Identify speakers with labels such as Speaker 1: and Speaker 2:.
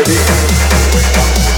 Speaker 1: ready?